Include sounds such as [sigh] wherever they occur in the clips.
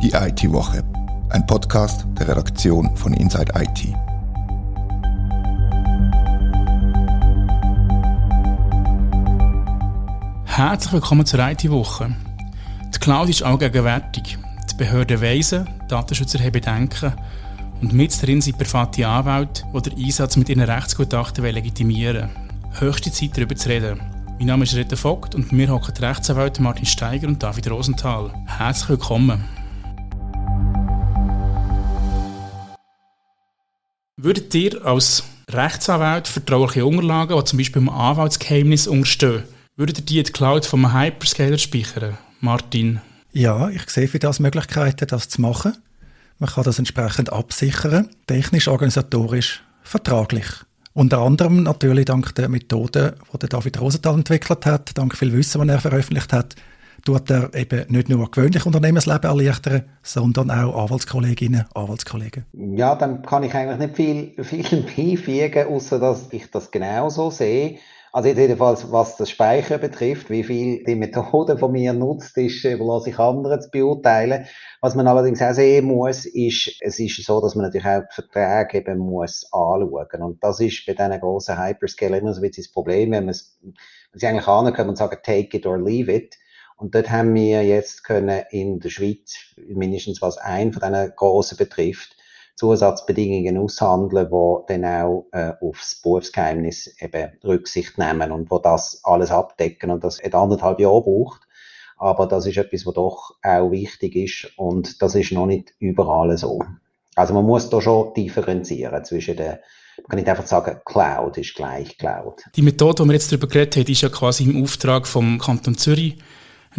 Die IT-Woche, ein Podcast der Redaktion von Inside IT. Herzlich willkommen zur IT-Woche. Die Cloud ist allgegenwärtig. Die Behörden weisen, Datenschützer haben Bedenken und mit darin sind private Anwälte, die den Einsatz mit ihren Rechtsgutachten legitimieren. Höchste Zeit, darüber zu reden. Mein Name ist Rita Vogt und mir hocken die Rechtsanwälte Martin Steiger und David Rosenthal. Herzlich willkommen. Würdet ihr als Rechtsanwalt vertrauliche Unterlagen, die zum Beispiel im Anwaltsgeheimnis unterstehen, würdet ihr die in die Cloud vom Hyperscaler speichern? Martin? Ja, ich sehe für das Möglichkeiten, das zu machen. Man kann das entsprechend absichern, technisch, organisatorisch, vertraglich. Unter anderem natürlich dank der Methode, die David Rosenthal entwickelt hat, dank viel Wissen, das er veröffentlicht hat, tut er eben nicht nur gewöhnlich Unternehmensleben erleichtern, sondern auch Anwaltskolleginnen, Anwaltskollegen. Ja, dann kann ich eigentlich nicht viel, [laughs] viel beifügen, außer dass ich das genauso sehe. Also jedenfalls, was das Speichern betrifft, wie viel die Methode von mir nutzt, ist, überlasse ich anderen zu beurteilen. Was man allerdings auch sehen muss, ist, es ist so, dass man natürlich auch die Verträge eben muss anschauen. Und das ist bei diesen grossen Hyperscaler immer so ein bisschen das Problem, wenn man es, wenn sie eigentlich ankommen und sagen, take it or leave it. Und dort haben wir jetzt können in der Schweiz, mindestens was ein von diesen grossen betrifft, Zusatzbedingungen aushandeln, die dann auch äh, aufs Berufsgeheimnis eben Rücksicht nehmen und wo das alles abdecken und das anderthalb Jahre braucht. Aber das ist etwas, was doch auch wichtig ist und das ist noch nicht überall so. Also man muss da schon differenzieren zwischen den man kann nicht einfach sagen, Cloud ist gleich Cloud. Die Methode, die wir jetzt darüber geredet haben, ist ja quasi im Auftrag vom Kanton Zürich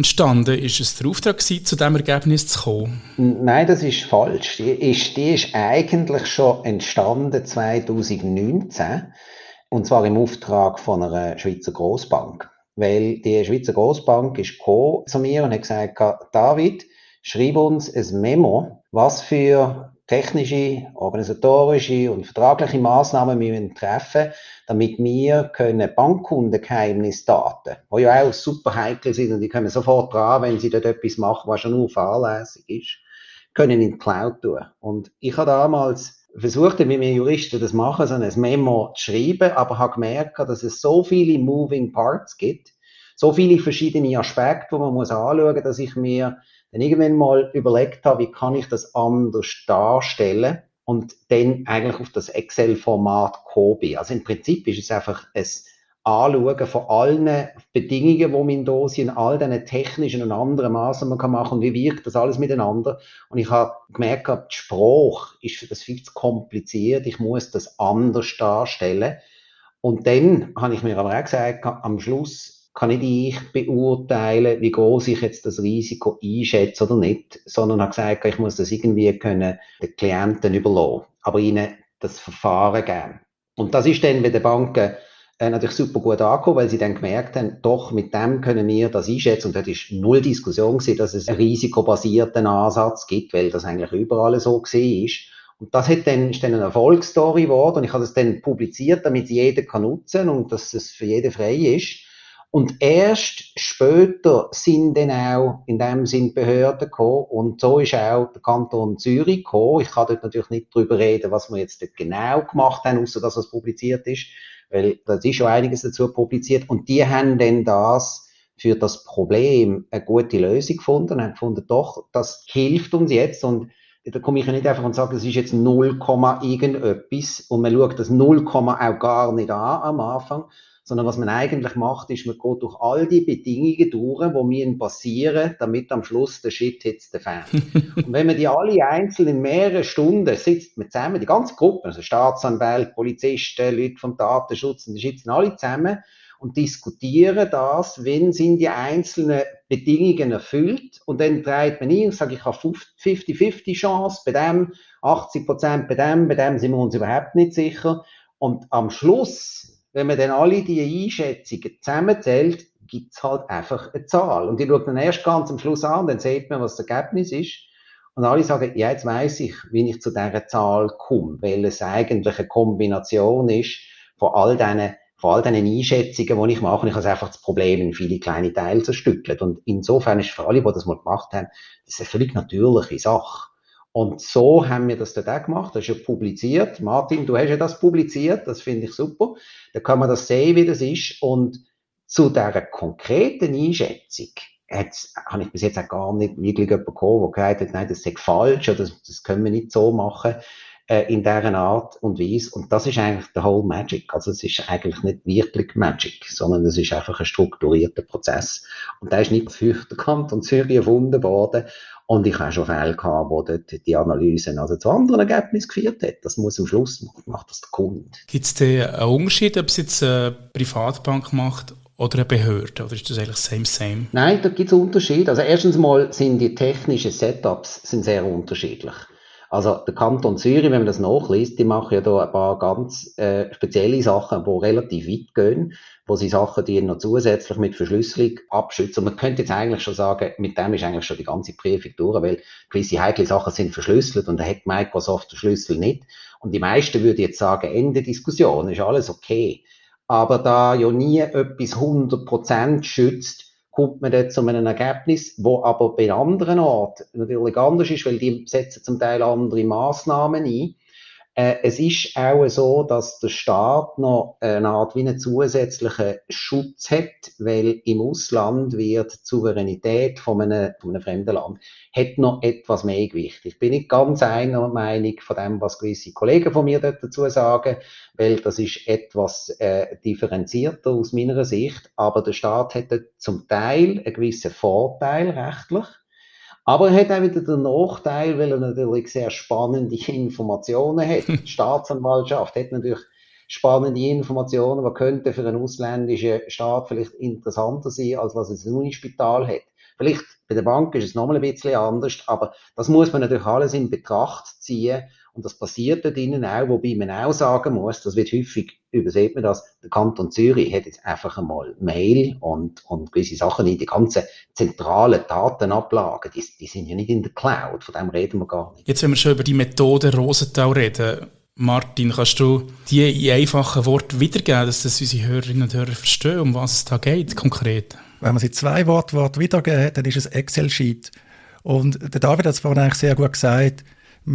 entstanden? Ist es der Auftrag gewesen, zu diesem Ergebnis zu kommen? Nein, das ist falsch. Die ist, die ist eigentlich schon entstanden 2019. Und zwar im Auftrag von einer Schweizer Großbank. Weil die Schweizer Großbank ist gekommen zu mir und hat gesagt, David, schreib uns ein Memo, was für technische, organisatorische und vertragliche Maßnahmen wir treffen damit wir können Bankkundengeheimnisdaten, die ja auch super heikel sind und die kommen sofort dran, wenn sie dort etwas machen, was schon nur fahrlässig ist, können in die Cloud tun. Und ich habe damals versucht, wie wir Juristen das machen, so ein Memo zu schreiben, aber habe gemerkt, dass es so viele Moving Parts gibt, so viele verschiedene Aspekte, die man muss anschauen muss, dass ich mir dann irgendwann mal überlegt habe, wie kann ich das anders darstellen und dann eigentlich auf das Excel-Format gekommen. Also im Prinzip ist es einfach ein Anschauen von allen Bedingungen, die man da sind, all diesen technischen und anderen Maßnahmen kann machen und wie wirkt das alles miteinander. Und ich habe gemerkt, die Sprache ist für das viel zu kompliziert, ich muss das anders darstellen. Und dann habe ich mir aber auch gesagt, am Schluss kann nicht ich beurteilen, wie groß ich jetzt das Risiko einschätze oder nicht, sondern habe gesagt, ich muss das irgendwie können den Klienten überlassen, aber ihnen das Verfahren geben. Und das ist dann bei den Banken äh, natürlich super gut angekommen, weil sie dann gemerkt haben, doch mit dem können wir das einschätzen und das ist null Diskussion gewesen, dass es einen risikobasierten Ansatz gibt, weil das eigentlich überall so gesehen ist. Und das hat dann, ist dann eine Erfolgsstory geworden und ich habe das dann publiziert, damit jeder kann nutzen und dass es für jeden frei ist. Und erst später sind dann auch in dem Sinn Behörden gekommen. Und so ist auch der Kanton Zürich gekommen. Ich kann dort natürlich nicht drüber reden, was wir jetzt dort genau gemacht haben, außer dass es publiziert ist, weil das ist schon einiges dazu publiziert. Und die haben dann das für das Problem eine gute Lösung gefunden und haben gefunden, doch, das hilft uns jetzt. Und da komme ich ja nicht einfach und sage, das ist jetzt 0, irgendetwas. Und man schaut das 0, auch gar nicht an am Anfang, sondern was man eigentlich macht, ist, man geht durch all die Bedingungen durch, die müssen passieren, damit am Schluss der Shit hits the fan. [laughs] und wenn man die alle einzeln in mehreren Stunden sitzt man zusammen, die ganze Gruppe, also Staatsanwälte, Polizisten, Leute vom Datenschutz, und die sitzen alle zusammen und diskutieren das, wenn sind die einzelnen Bedingungen erfüllt und dann dreht man ein und sagt, ich habe 50-50 Chance bei dem, 80 Prozent bei dem, bei dem sind wir uns überhaupt nicht sicher und am Schluss wenn man dann alle diese Einschätzungen zusammenzählt, gibt es halt einfach eine Zahl. Und die schaut dann erst ganz am Schluss an, dann sieht man, was das Ergebnis ist. Und alle sagen, ja, jetzt weiß ich, wie ich zu dieser Zahl komme, weil es eigentlich eine Kombination ist von all diesen vor all diesen Einschätzungen, die ich mache, ich habe einfach das Problem in viele kleine Teile zerstückelt. Und insofern ist für alle, die das mal gemacht haben, das ist eine völlig natürliche Sache. Und so haben wir das dort auch gemacht. Das ist ja publiziert. Martin, du hast ja das publiziert. Das finde ich super. Da kann man das sehen, wie das ist. Und zu dieser konkreten Einschätzung habe ich bis jetzt auch gar nicht wirklich jemanden gekommen, der gesagt hat, nein, das ist falsch oder das, das können wir nicht so machen äh, in dieser Art und Weise. Und das ist eigentlich der whole Magic. Also es ist eigentlich nicht wirklich Magic, sondern es ist einfach ein strukturierter Prozess. Und der ist nicht für den Kanton Zürich erfunden worden. Und ich habe schon Fälle gehabt, wo dort die Analysen also zu anderen Ergebnissen geführt hat. Das muss am Schluss macht das der Kunde. Gibt es da einen Unterschied, ob es jetzt eine Privatbank macht oder eine Behörde? Oder ist das eigentlich same, same? Nein, da gibt es Unterschiede. Also erstens mal sind die technischen Setups sind sehr unterschiedlich. Also der Kanton Zürich, wenn man das nachliest, die machen ja da ein paar ganz äh, spezielle Sachen, die relativ weit gehen, wo sie Sachen, die noch zusätzlich mit Verschlüsselung abschützen. Und man könnte jetzt eigentlich schon sagen, mit dem ist eigentlich schon die ganze Prüfung durch, weil gewisse heikle Sachen sind verschlüsselt und da hat Microsoft den Schlüssel nicht. Und die meisten würden jetzt sagen, Ende Diskussion, ist alles okay. Aber da ja nie etwas 100% schützt, kommt man dann zu einem Ergebnis, wo aber bei anderen Orten natürlich anders ist, weil die setzen zum Teil andere Maßnahmen ein. Äh, es ist auch so, dass der Staat noch eine Art wie einen zusätzlichen Schutz hat, weil im Ausland wird die Souveränität von einem, von einem fremden Land hat noch etwas mehr Gewicht. Ich bin nicht ganz einer Meinung von dem, was gewisse Kollegen von mir dazu sagen, weil das ist etwas äh, differenzierter aus meiner Sicht, aber der Staat hätte zum Teil einen gewissen Vorteil rechtlich, aber er hat auch wieder den Nachteil, weil er natürlich sehr spannende [laughs] Informationen hat. [laughs] Die Staatsanwaltschaft hat natürlich spannende Informationen, die könnte für einen ausländischen Staat vielleicht interessanter sein, als was es ein Unispital hat. Vielleicht bei der Bank ist es nochmal ein bisschen anders, aber das muss man natürlich alles in Betracht ziehen und das passiert dort drinnen auch, wobei man auch sagen muss, das wird häufig, übersieht man das, der Kanton Zürich hat jetzt einfach einmal Mail und, und gewisse Sachen in die ganzen zentralen Datenablagen, die, die sind ja nicht in der Cloud, von dem reden wir gar nicht. Jetzt, wenn wir schon über die Methode Rosenthal reden, Martin, kannst du die in einfachen Worten wiedergeben, dass das unsere Hörerinnen und Hörer verstehen, um was es da geht, konkret? Wenn man sie zwei Worte wiedergeben, dann ist es Excel-Sheet. Und der David hat es vorhin eigentlich sehr gut gesagt,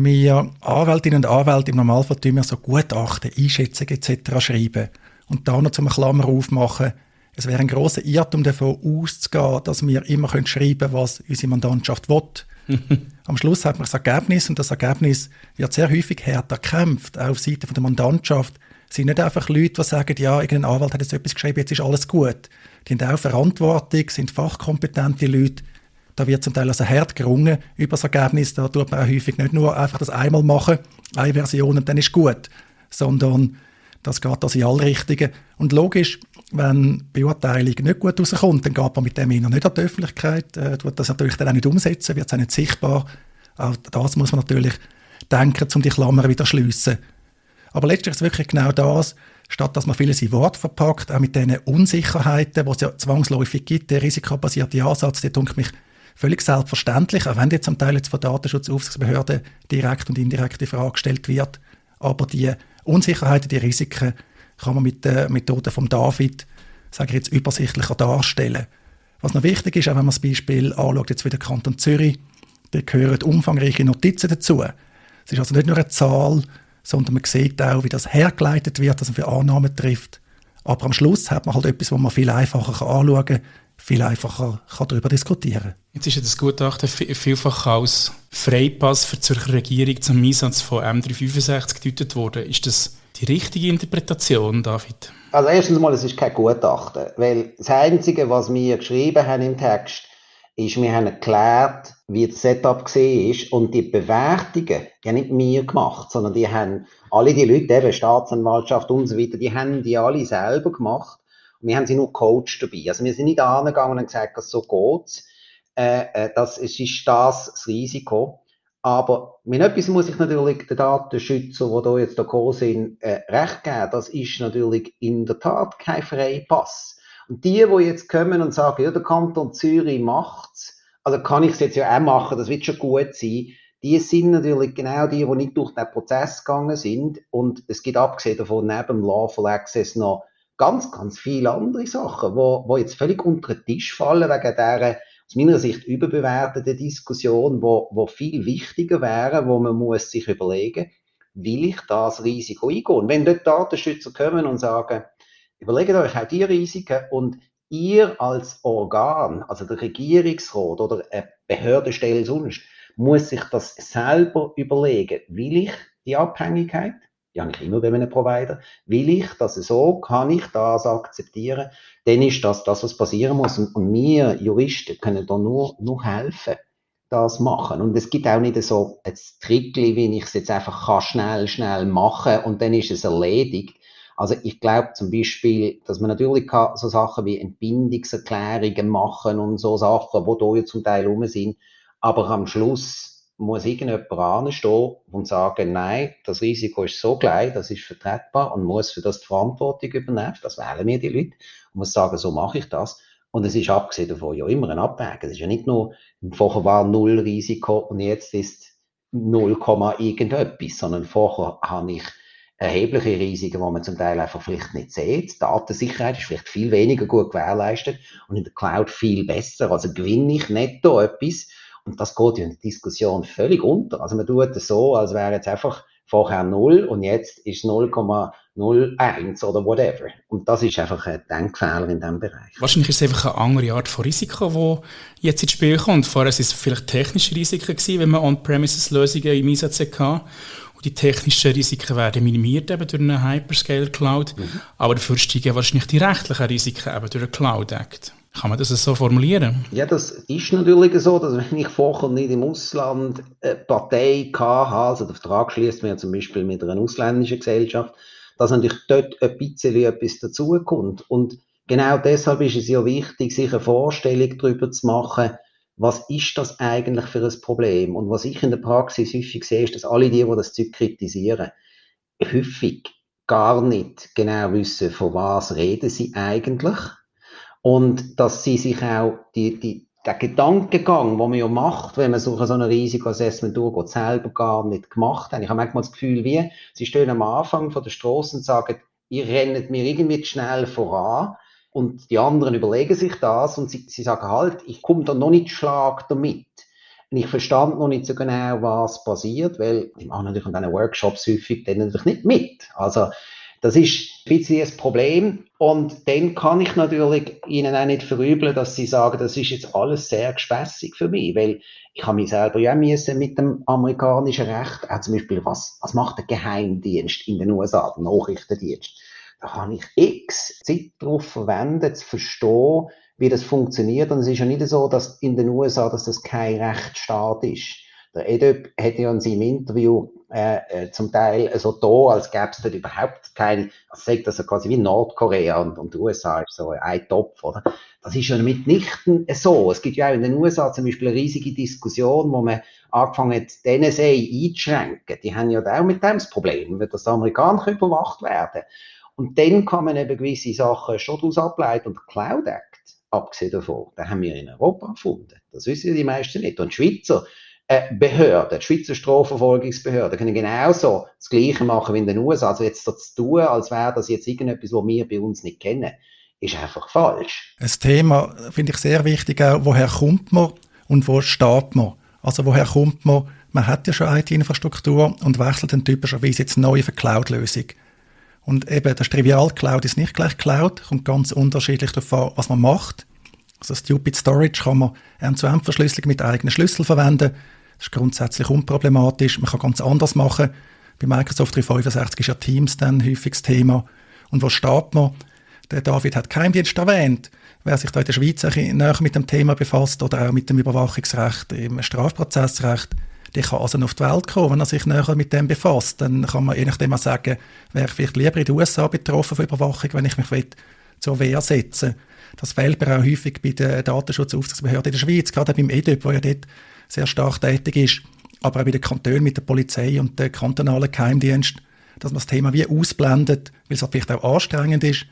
wir Anwältinnen und Anwälte im Normalfall tun wir so Gutachten, Einschätzungen etc. schreiben. Und da noch zum Klammer aufmachen, es wäre ein grosser Irrtum davon auszugehen, dass wir immer schreiben können, was unsere Mandantschaft will. [laughs] Am Schluss hat man das Ergebnis und das Ergebnis wird sehr häufig härter gekämpft, auch auf Seite der Mandantschaft. Es sind nicht einfach Leute, die sagen, ja, irgendein Anwalt hat jetzt etwas geschrieben, jetzt ist alles gut. Die haben auch Verantwortung, sind fachkompetente Leute, da wird zum Teil also hart gerungen über das Ergebnis. Da tut man auch häufig nicht nur einfach das einmal machen, eine Version und dann ist gut, sondern das geht also in alle Richtungen. Und logisch, wenn Beurteilung nicht gut rauskommt, dann geht man mit dem noch nicht an die Öffentlichkeit, äh, tut das natürlich dann auch nicht umsetzen, wird es auch nicht sichtbar. Auch das muss man natürlich denken, um die Klammer wieder zu schliessen. Aber letztlich ist es wirklich genau das, statt dass man vieles in Wort verpackt, auch mit diesen Unsicherheiten, die es ja zwangsläufig gibt, der risikobasierte Ansatz, der denke mich völlig selbstverständlich, auch wenn jetzt zum Teil jetzt von Datenschutzaufsichtsbehörden direkt und indirekt die Frage gestellt wird. Aber die Unsicherheiten, die Risiken kann man mit der Methode von David, sage ich jetzt, übersichtlicher darstellen. Was noch wichtig ist, auch wenn man das Beispiel anschaut, jetzt wieder Kanton Zürich, da gehören umfangreiche Notizen dazu. Es ist also nicht nur eine Zahl, sondern man sieht auch, wie das hergeleitet wird, dass man für Annahmen trifft. Aber am Schluss hat man halt etwas, wo man viel einfacher anschauen kann, viel einfacher kann darüber diskutieren Jetzt ist ja das Gutachten vielfach als Freipass für die Zürcher Regierung zum Einsatz von M365 gedeutet worden. Ist das die richtige Interpretation, David? Also erstens mal, es ist kein Gutachten, weil das Einzige, was wir geschrieben haben im Text, ist, wir haben erklärt, wie das Setup war und die Bewertungen, die haben nicht wir gemacht, sondern die haben alle die Leute, eben Staatsanwaltschaft und so weiter, die haben die alle selber gemacht wir haben sie nur Coach dabei. Also wir sind nicht angegangen und gesagt, so geht's. Äh, äh, das ist, ist das das Risiko. Aber mit etwas muss ich natürlich den Datenschützer, die da jetzt gekommen sind, äh, recht geben. Das ist natürlich in der Tat kein Freipass. Und die, die jetzt kommen und sagen, ja, der Kanton Zürich macht's, also kann ich es jetzt ja auch machen, das wird schon gut sein, die sind natürlich genau die, die nicht durch den Prozess gegangen sind. Und es gibt abgesehen davon neben dem Lawful Access noch ganz, ganz viele andere Sachen, wo, wo jetzt völlig unter den Tisch fallen wegen dieser aus meiner Sicht überbewertete Diskussion, wo, wo viel wichtiger wäre, wo man muss sich überlegen, will ich das Risiko eingehen? Und wenn dort Datenschützer kommen und sagen, überlegt euch auch die Risiken und ihr als Organ, also der Regierungsrat oder eine Behördenstelle sonst, muss sich das selber überlegen. Will ich die Abhängigkeit? Habe ich immer bei einem Provider. Will ich das so? Kann ich das akzeptieren? Dann ist das das, was passieren muss. Und, und wir Juristen können da nur, nur helfen, das machen. Und es gibt auch nicht so ein Trickli, wie ich es jetzt einfach kann schnell, schnell machen und dann ist es erledigt. Also ich glaube zum Beispiel, dass man natürlich kann so Sachen wie Entbindungserklärungen machen und so Sachen, wo da ja zum Teil rum sind, aber am Schluss muss irgendjemand anstehen und sagen, nein, das Risiko ist so klein, das ist vertretbar und muss für das die Verantwortung übernehmen. Das wählen mir die Leute und muss sagen, so mache ich das. Und es ist abgesehen davon ja immer ein Abwägen. Es ist ja nicht nur, vorher war null Risiko und jetzt ist 0, irgendetwas, sondern vorher habe ich erhebliche Risiken, die man zum Teil einfach vielleicht nicht sieht. Die Datensicherheit ist vielleicht viel weniger gut gewährleistet und in der Cloud viel besser. Also gewinne ich netto etwas und das geht in der Diskussion völlig unter. Also man tut es so, als wäre jetzt einfach vorher 0 und jetzt ist 0,01 oder whatever. Und das ist einfach ein Denkfehler in diesem Bereich. Wahrscheinlich ist es einfach eine andere Art von Risiko, die jetzt ins Spiel kommt. Vorher waren es vielleicht technische Risiken gewesen, wenn man On-Premises-Lösungen im Einsatz hatte. Und die technischen Risiken werden minimiert eben durch eine Hyperscale-Cloud. Mhm. Aber dafür steigen wahrscheinlich die rechtlichen Risiken eben durch einen Cloud-Act. Kann man das so formulieren? Ja, das ist natürlich so, dass wenn ich vorher nicht im Ausland eine Partei hatte, also der Vertrag schließt ja zum Beispiel mit einer ausländischen Gesellschaft, dass natürlich dort ein bisschen etwas dazukommt. Und genau deshalb ist es ja wichtig, sich eine Vorstellung darüber zu machen, was ist das eigentlich für ein Problem? Und was ich in der Praxis häufig sehe, ist, dass alle die, die das Zeug kritisieren, häufig gar nicht genau wissen, von was reden sie eigentlich und dass sie sich auch die, die, der Gedankengang, den man ja macht, wenn man so, so ein Risikoassessment durchgeht, selber gar nicht gemacht haben. Ich habe manchmal das Gefühl, wie, sie stehen am Anfang von der Straße und sagen, ihr rennt mir irgendwie schnell voran und die anderen überlegen sich das und sie, sie sagen halt, ich komme da noch nicht schlag damit. Und ich verstand noch nicht so genau, was passiert, weil die machen natürlich an diesen Workshops häufig dann natürlich nicht mit. Also das ist ein bisschen das Problem. Und dann kann ich natürlich Ihnen auch nicht verübeln, dass Sie sagen, das ist jetzt alles sehr gespässig für mich, weil ich habe mich selber ja müssen mit dem amerikanischen Recht, auch zum Beispiel, was, was macht der Geheimdienst in den USA, der Nachrichtendienst? Da kann ich x Zeit darauf verwenden, zu verstehen, wie das funktioniert. Und es ist ja nicht so, dass in den USA, dass das kein Rechtsstaat ist. Der Edöp hat ja in seinem Interview äh, äh, zum Teil so da, als gäbe es dort überhaupt kein, also sagt das quasi wie Nordkorea und, und die USA ist so ein Topf, oder? Das ist ja mitnichten so. Es gibt ja auch in den USA zum Beispiel eine riesige Diskussion, wo man angefangen hat, die NSA einzuschränken. Die haben ja auch mit dem das Problem, wenn das Amerikaner überwacht werden. Und dann kann man eben gewisse Sachen schon daraus ableiten. Und Cloud Act, abgesehen davon, den haben wir in Europa gefunden. Das wissen die meisten nicht. Und Schweizer, Behörden, die Schweizer Strafverfolgungsbehörden, können genauso das Gleiche machen wie in den USA. Also jetzt so zu tun, als wäre das jetzt irgendetwas, was wir bei uns nicht kennen, ist einfach falsch. Ein Thema finde ich sehr wichtig auch, woher kommt man und wo steht man? Also woher kommt man? Man hat ja schon IT-Infrastruktur und wechselt dann typischerweise jetzt neu eine Cloud-Lösung. Und eben, das Trivial Cloud ist nicht gleich Cloud, kommt ganz unterschiedlich an, was man macht. Also Stupid Storage kann man End-zu-End-Verschlüsselung mit eigenen Schlüssel verwenden. Das ist grundsätzlich unproblematisch. Man kann ganz anders machen. Bei Microsoft 365 ist ja Teams dann häufig das Thema. Und wo steht man? Der David hat Geheimdienst erwähnt. Wer sich da in der Schweiz näher mit dem Thema befasst oder auch mit dem Überwachungsrecht im Strafprozessrecht, der kann also auf die Welt kommen, wenn er sich näher mit dem befasst. Dann kann man je nachdem auch sagen, wäre ich vielleicht lieber in den USA betroffen von Überwachung, wenn ich mich zur Wehr setzen. Das fehlt mir auch häufig bei der Datenschutzaufsichtsbehörde in der Schweiz, gerade beim EDUP, wo ja dort sehr stark tätig ist, aber auch bei den Kantonen mit der Polizei und dem kantonalen Geheimdienst, dass man das Thema wie ausblendet, weil es halt vielleicht auch anstrengend ist,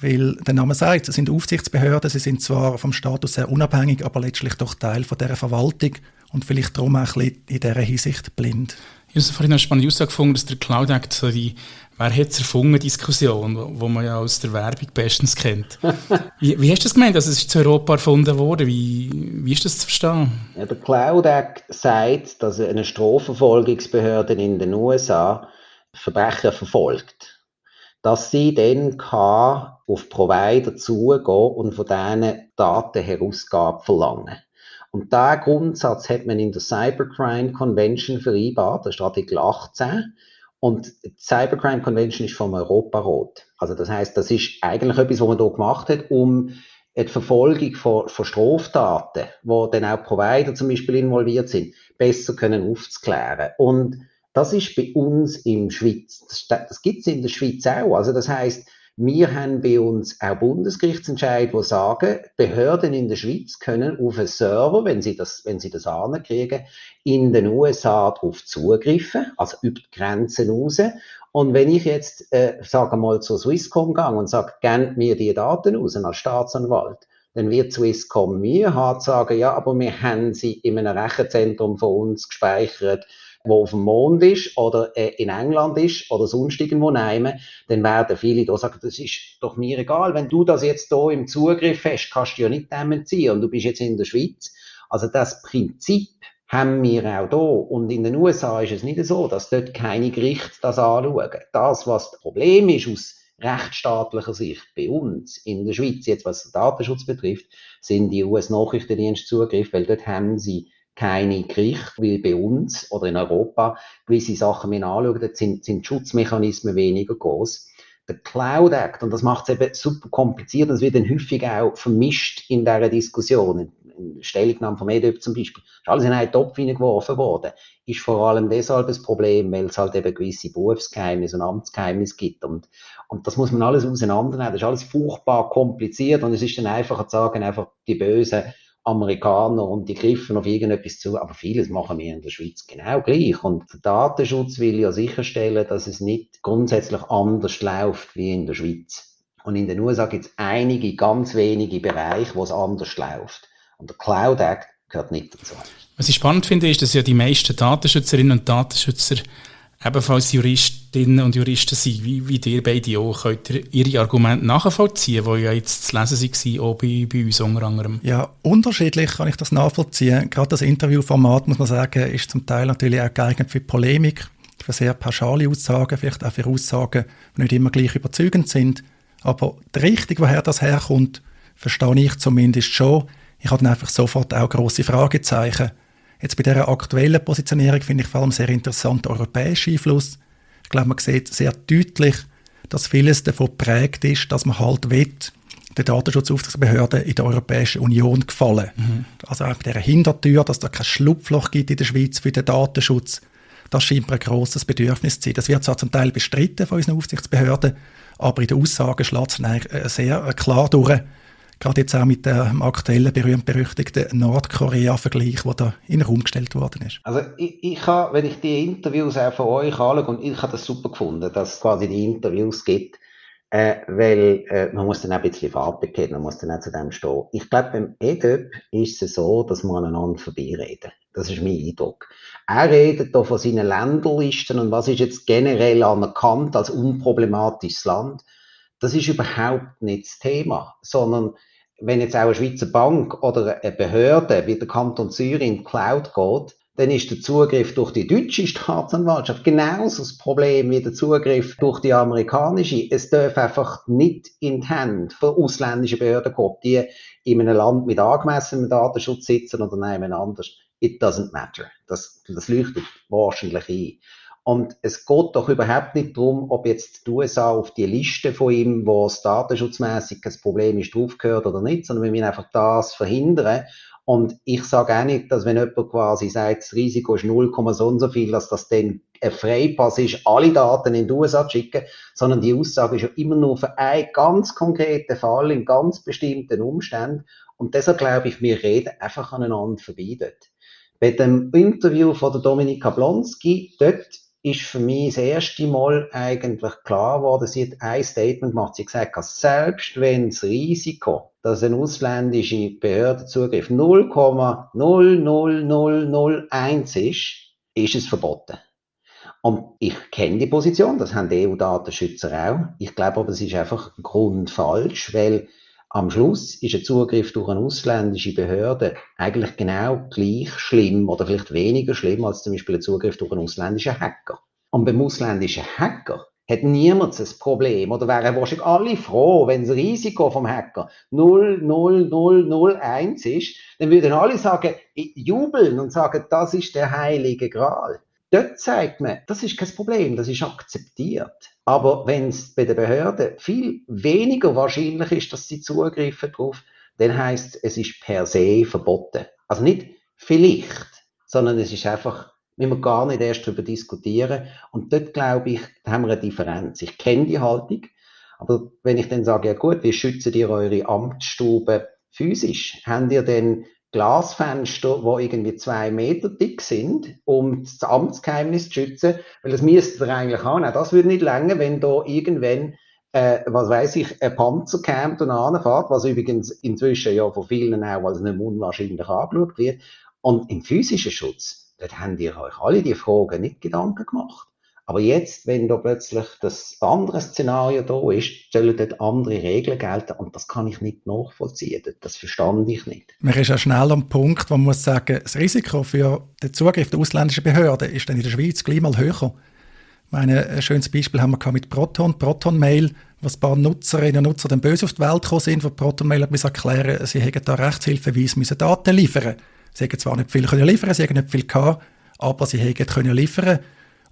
weil der Name sagt, es sind Aufsichtsbehörden, sie sind zwar vom Status sehr unabhängig, aber letztlich doch Teil von der Verwaltung und vielleicht darum auch ein bisschen in dieser Hinsicht blind. Ich habe vorhin eine spannende Aussage gefunden, dass der Cloud Act so die Wer hat es erfunden, Diskussion, wo man ja aus der Werbung bestens kennt. [laughs] wie, wie hast du das gemeint? Also es ist zu Europa erfunden worden. Wie, wie ist das zu verstehen? Ja, der Cloud Act sagt, dass eine Strafverfolgungsbehörde in den USA Verbrecher verfolgt. Dass sie dann kann auf Provider zugehen und von denen Datenherausgabe verlangen. Und diesen Grundsatz hat man in der Cybercrime Convention vereinbart, das ist Artikel 18. Und die Cybercrime Convention ist vom Europarat. Also das heißt, das ist eigentlich etwas, was man hier gemacht hat, um die Verfolgung von, von Straftaten, wo dann auch Provider zum Beispiel involviert sind, besser können aufzuklären. Und das ist bei uns in Schweiz, das, das gibt es in der Schweiz auch. Also das heißt, wir haben bei uns auch Bundesgerichtsentscheid, wo sagen, Behörden in der Schweiz können auf einen Server, wenn sie das, wenn sie das ankriegen, in den USA darauf zugreifen, also über die Grenzen raus. Und wenn ich jetzt, äh, sage mal, zur Swisscom gehe und sage, gebt mir die Daten raus als Staatsanwalt, dann wird Swisscom mir hart sagen, ja, aber wir haben sie in einem Rechenzentrum von uns gespeichert, wo auf dem Mond ist oder äh, in England ist oder sonst irgendwo nehmen, dann werden viele da sagen, das ist doch mir egal. Wenn du das jetzt hier im Zugriff hast, kannst du ja nicht dem ziehen und du bist jetzt in der Schweiz. Also das Prinzip haben wir auch da. Und in den USA ist es nicht so, dass dort keine Gerichte das anschauen. Das, was das Problem ist aus rechtsstaatlicher Sicht bei uns in der Schweiz, jetzt was den Datenschutz betrifft, sind die US-Nachrichtendienstzugriffe, weil dort haben sie keine Gerichte, wie bei uns oder in Europa gewisse Sachen mir anschauen, sind, sind Schutzmechanismen weniger groß. Der Cloud Act, und das macht es eben super kompliziert, das wird dann häufig auch vermischt in dieser Diskussion. In Stellungnahme vom EDÖP zum Beispiel, ist alles in einen Topf hineingeworfen worden, ist vor allem deshalb das Problem, weil es halt eben gewisse Berufsgeheimnisse und Amtsgeheimnisse gibt. Und, und das muss man alles auseinandernehmen. Das ist alles furchtbar kompliziert und es ist dann einfacher zu sagen, einfach die Bösen Amerikaner und die griffen auf irgendetwas zu, aber vieles machen wir in der Schweiz genau gleich. Und der Datenschutz will ja sicherstellen, dass es nicht grundsätzlich anders läuft wie in der Schweiz. Und in den USA gibt es einige, ganz wenige Bereiche, wo es anders läuft. Und der Cloud Act gehört nicht dazu. Was ich spannend finde, ist, dass ja die meisten Datenschützerinnen und Datenschützer ebenfalls Juristinnen und Juristen sind, wie, wie ihr beide auch. Könnt ihr ihre Argumente nachvollziehen, die ja jetzt zu lesen waren, auch bei, bei uns unter anderem? Ja, unterschiedlich kann ich das nachvollziehen. Gerade das Interviewformat, muss man sagen, ist zum Teil natürlich auch geeignet für Polemik, für sehr pauschale Aussagen, vielleicht auch für Aussagen, die nicht immer gleich überzeugend sind. Aber die Richtung, woher das herkommt, verstehe ich zumindest schon. Ich habe dann einfach sofort auch grosse Fragezeichen Jetzt bei dieser aktuellen Positionierung finde ich vor allem sehr interessant europäischen Einfluss. Ich glaube, man sieht sehr deutlich, dass vieles davon geprägt ist, dass man halt will, der Datenschutzaufsichtsbehörde in der Europäischen Union gefallen. Mhm. Also auch bei dieser Hintertür, dass da kein Schlupfloch gibt in der Schweiz für den Datenschutz, das scheint mir ein grosses Bedürfnis zu sein. Das wird zwar zum Teil bestritten von unseren Aufsichtsbehörden, aber in den Aussagen schlägt es sehr klar durch, Gerade jetzt auch mit dem aktuellen berühmt-berüchtigten Nordkorea-Vergleich, der da in den Raum gestellt worden ist. Also ich, ich habe, wenn ich die Interviews auch von euch anschaue, und ich habe das super gefunden, dass es quasi die Interviews gibt, äh, weil äh, man muss dann auch ein bisschen Farbe bekennen, man muss dann auch zu dem stehen. Ich glaube, beim EDÖP ist es so, dass man aneinander vorbeireden. Das ist mein Eindruck. Er redet da von seinen Länderlisten und was ist jetzt generell anerkannt als unproblematisches Land das ist überhaupt nicht das Thema, sondern wenn jetzt auch eine Schweizer Bank oder eine Behörde wie der Kanton Zürich in die Cloud geht, dann ist der Zugriff durch die deutsche Staatsanwaltschaft genauso das Problem wie der Zugriff durch die amerikanische. Es darf einfach nicht in die Hände von ausländischen Behörden gehen, die in einem Land mit angemessenem Datenschutz sitzen oder nehmen anders. It doesn't matter. Das, das leuchtet wahrscheinlich ein. Und es geht doch überhaupt nicht darum, ob jetzt die USA auf die Liste von ihm, wo es datenschutzmäßig ein Problem ist, draufgehört oder nicht, sondern wir müssen einfach das verhindern. Und ich sage auch nicht, dass wenn jemand quasi sagt, das Risiko ist 0, so und so viel, dass das dann ein Freipass ist, alle Daten in die USA zu schicken, sondern die Aussage ist ja immer nur für einen ganz konkreten Fall in ganz bestimmten Umständen. Und deshalb glaube ich, wir reden einfach aneinander vorbei. Bei dem Interview von der Dominika Blonski, dort ist für mich das erste Mal eigentlich klar geworden, sie hat ein Statement gemacht, sie hat gesagt, selbst wenn das Risiko, dass eine ausländische Behörde Zugriff 0,00001 ist, ist es verboten. Und ich kenne die Position, das haben die EU-Datenschützer auch. Ich glaube aber, das ist einfach grundfalsch, weil am Schluss ist ein Zugriff durch eine ausländische Behörde eigentlich genau gleich schlimm oder vielleicht weniger schlimm als zum Beispiel ein Zugriff durch einen ausländischen Hacker. Und beim ausländischen Hacker hat niemand ein Problem oder wären wahrscheinlich alle froh, wenn das Risiko vom Hacker 00001 ist, dann würden alle sagen, jubeln und sagen, das ist der heilige Gral. Dort zeigt man, das ist kein Problem, das ist akzeptiert. Aber wenn es bei den Behörden viel weniger wahrscheinlich ist, dass sie zugreifen darauf, dann heißt es ist per se verboten. Also nicht vielleicht, sondern es ist einfach, wenn wir gar nicht erst darüber diskutieren. Und dort glaube ich, da haben wir eine Differenz. Ich kenne die Haltung, aber wenn ich dann sage, ja gut, wie schützen ihr eure Amtsstube physisch? Haben ihr denn Glasfenster, die irgendwie zwei Meter dick sind, um das Amtsgeheimnis zu schützen, weil das müsste ihr eigentlich haben. Das würde nicht länger, wenn da irgendwann, äh, was weiß ich, ein Panzer käme und anfährt, was übrigens inzwischen ja von vielen auch als nicht unwahrscheinlich angeschaut wird. Und im physischen Schutz, dort habt ihr euch alle die Fragen nicht Gedanken gemacht. Aber jetzt, wenn da plötzlich das andere Szenario da ist, sollen dort andere Regeln gelten und das kann ich nicht nachvollziehen. Das verstand ich nicht. Man ist ja schnell am Punkt, wo man muss sagen, das Risiko für den Zugriff der ausländischen Behörden ist dann in der Schweiz gleich mal höher. Ich meine, ein schönes Beispiel haben wir mit Proton, Proton Mail, was ein paar Nutzerinnen und Nutzer dann böse auf die Welt gekommen sind, wo Proton Mail hat erklären, sie hätten da Rechtshilfeweise müssen Daten liefern. Sie hätten zwar nicht viel können liefern, sie hätten nicht viel gehabt, aber sie hätten können liefern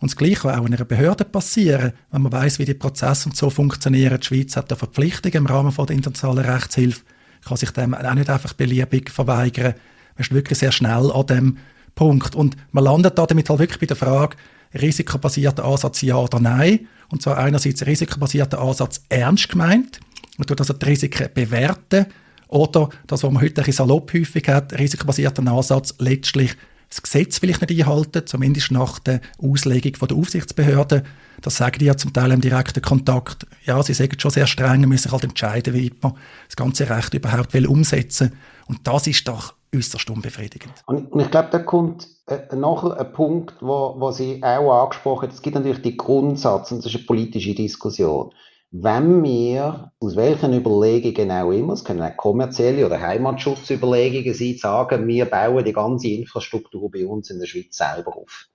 und das Gleiche kann auch in einer Behörde passieren, wenn man weiß, wie die Prozesse und so funktionieren. Die Schweiz hat eine Verpflichtung im Rahmen von der internationalen Rechtshilfe, kann sich dem auch nicht einfach beliebig verweigern. Man ist wirklich sehr schnell an dem Punkt. Und man landet da damit halt wirklich bei der Frage, risikobasierter Ansatz ja oder nein. Und zwar einerseits risikobasierter Ansatz ernst gemeint. Man tut also die Risiken bewerten. Oder das, was man heute ein salopp häufig hat, risikobasierter Ansatz letztlich das Gesetz vielleicht nicht einhalten, zumindest nach der Auslegung der Aufsichtsbehörde. Das sagen die ja zum Teil im direkten Kontakt. Ja, sie sagen schon sehr streng, man sich halt entscheiden, wie man das ganze Recht überhaupt will umsetzen Und das ist doch äußerst unbefriedigend. Und ich glaube, da kommt äh, nachher ein Punkt, wo, wo Sie auch angesprochen haben. Es gibt natürlich die Grundsatz, und das ist eine politische Diskussion wenn wir aus welchen Überlegungen auch immer, es können auch kommerzielle oder Heimatschutzüberlegungen sein, sagen, wir bauen die ganze Infrastruktur bei uns in der Schweiz selber auf.